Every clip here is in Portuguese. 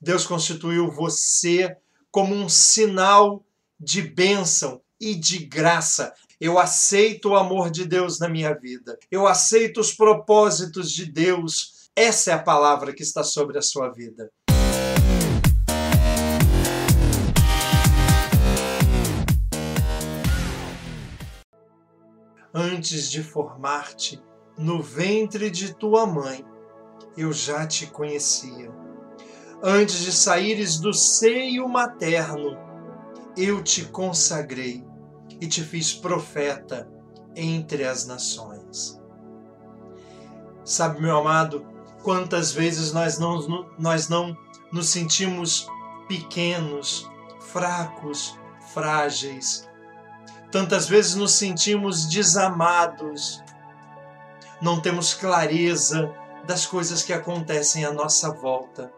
Deus constituiu você como um sinal de bênção e de graça. Eu aceito o amor de Deus na minha vida. Eu aceito os propósitos de Deus. Essa é a palavra que está sobre a sua vida. Antes de formar-te no ventre de tua mãe, eu já te conhecia. Antes de saíres do seio materno, eu te consagrei e te fiz profeta entre as nações. Sabe, meu amado, quantas vezes nós não, nós não nos sentimos pequenos, fracos, frágeis. Tantas vezes nos sentimos desamados, não temos clareza das coisas que acontecem à nossa volta.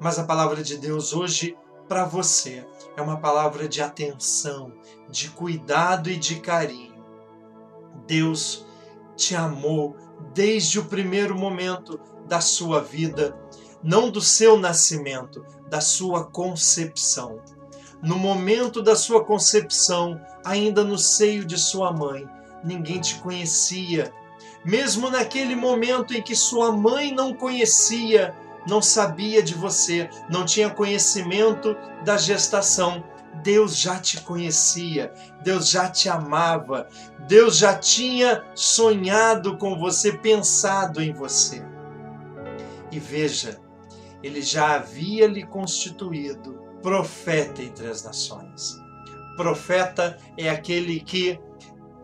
Mas a palavra de Deus hoje para você é uma palavra de atenção, de cuidado e de carinho. Deus te amou desde o primeiro momento da sua vida, não do seu nascimento, da sua concepção. No momento da sua concepção, ainda no seio de sua mãe, ninguém te conhecia. Mesmo naquele momento em que sua mãe não conhecia, não sabia de você, não tinha conhecimento da gestação, Deus já te conhecia, Deus já te amava, Deus já tinha sonhado com você, pensado em você. E veja, ele já havia lhe constituído profeta entre as nações. Profeta é aquele que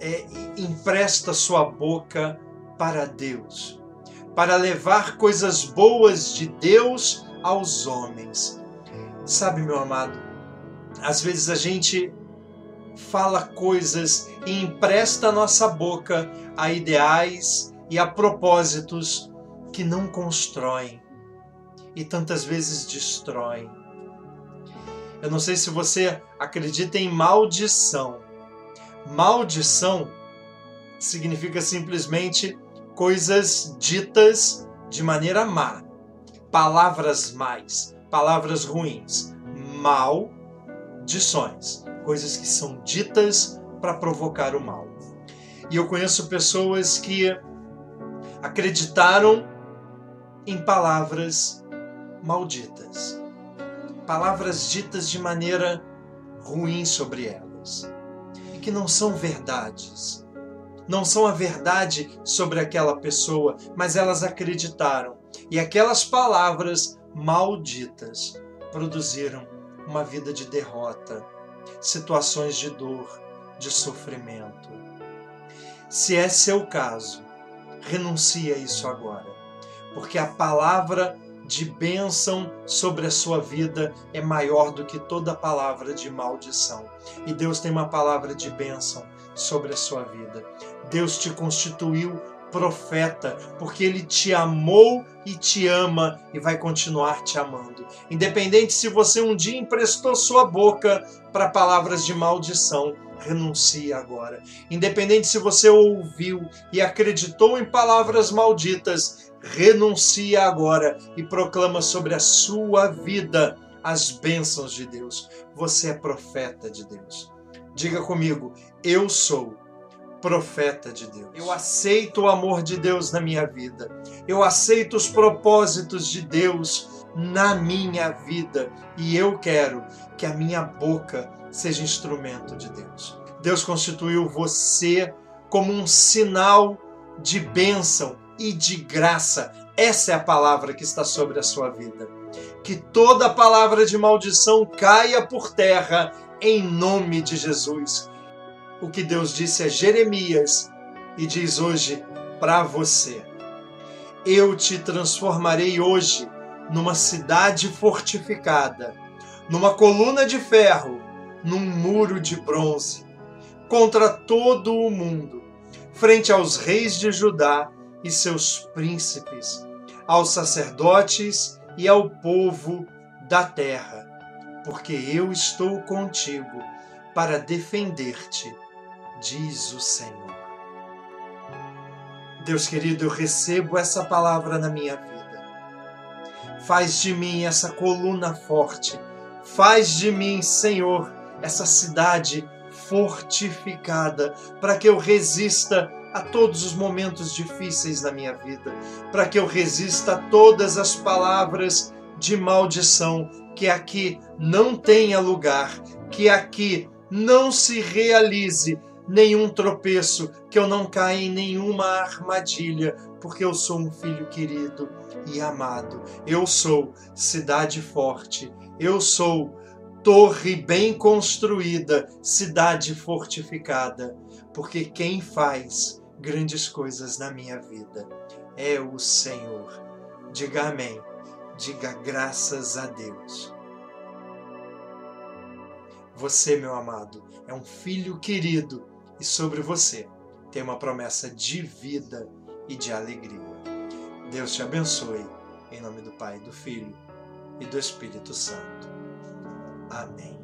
é, empresta sua boca para Deus, para levar coisas boas de Deus aos homens. Sabe, meu amado, às vezes a gente fala coisas e empresta a nossa boca a ideais e a propósitos que não constroem e tantas vezes destroem. Eu não sei se você acredita em maldição. Maldição significa simplesmente coisas ditas de maneira má, palavras mais, palavras ruins, maldições, coisas que são ditas para provocar o mal. E eu conheço pessoas que acreditaram em palavras malditas, palavras ditas de maneira ruim sobre elas. E que não são verdades não são a verdade sobre aquela pessoa, mas elas acreditaram. E aquelas palavras malditas produziram uma vida de derrota, situações de dor, de sofrimento. Se é seu caso, renuncie a isso agora, porque a palavra de bênção sobre a sua vida é maior do que toda palavra de maldição. E Deus tem uma palavra de bênção sobre a sua vida. Deus te constituiu profeta, porque ele te amou e te ama e vai continuar te amando. Independente se você um dia emprestou sua boca para palavras de maldição, renuncie agora. Independente se você ouviu e acreditou em palavras malditas, renuncie agora e proclama sobre a sua vida as bênçãos de Deus. Você é profeta de Deus. Diga comigo, eu sou profeta de Deus. Eu aceito o amor de Deus na minha vida. Eu aceito os propósitos de Deus na minha vida e eu quero que a minha boca seja instrumento de Deus. Deus constituiu você como um sinal de bênção e de graça. Essa é a palavra que está sobre a sua vida. Que toda palavra de maldição caia por terra em nome de Jesus. O que Deus disse a Jeremias e diz hoje para você: Eu te transformarei hoje numa cidade fortificada, numa coluna de ferro, num muro de bronze, contra todo o mundo, frente aos reis de Judá e seus príncipes, aos sacerdotes e ao povo da terra, porque eu estou contigo para defender-te diz o Senhor. Deus querido, eu recebo essa palavra na minha vida. Faz de mim essa coluna forte. Faz de mim, Senhor, essa cidade fortificada, para que eu resista a todos os momentos difíceis da minha vida, para que eu resista a todas as palavras de maldição, que aqui não tenha lugar, que aqui não se realize nenhum tropeço, que eu não caia em nenhuma armadilha, porque eu sou um filho querido e amado. Eu sou cidade forte. Eu sou torre bem construída, cidade fortificada, porque quem faz grandes coisas na minha vida é o Senhor. Diga amém. Diga graças a Deus. Você, meu amado, é um filho querido e sobre você tem uma promessa de vida e de alegria. Deus te abençoe, em nome do Pai, do Filho e do Espírito Santo. Amém.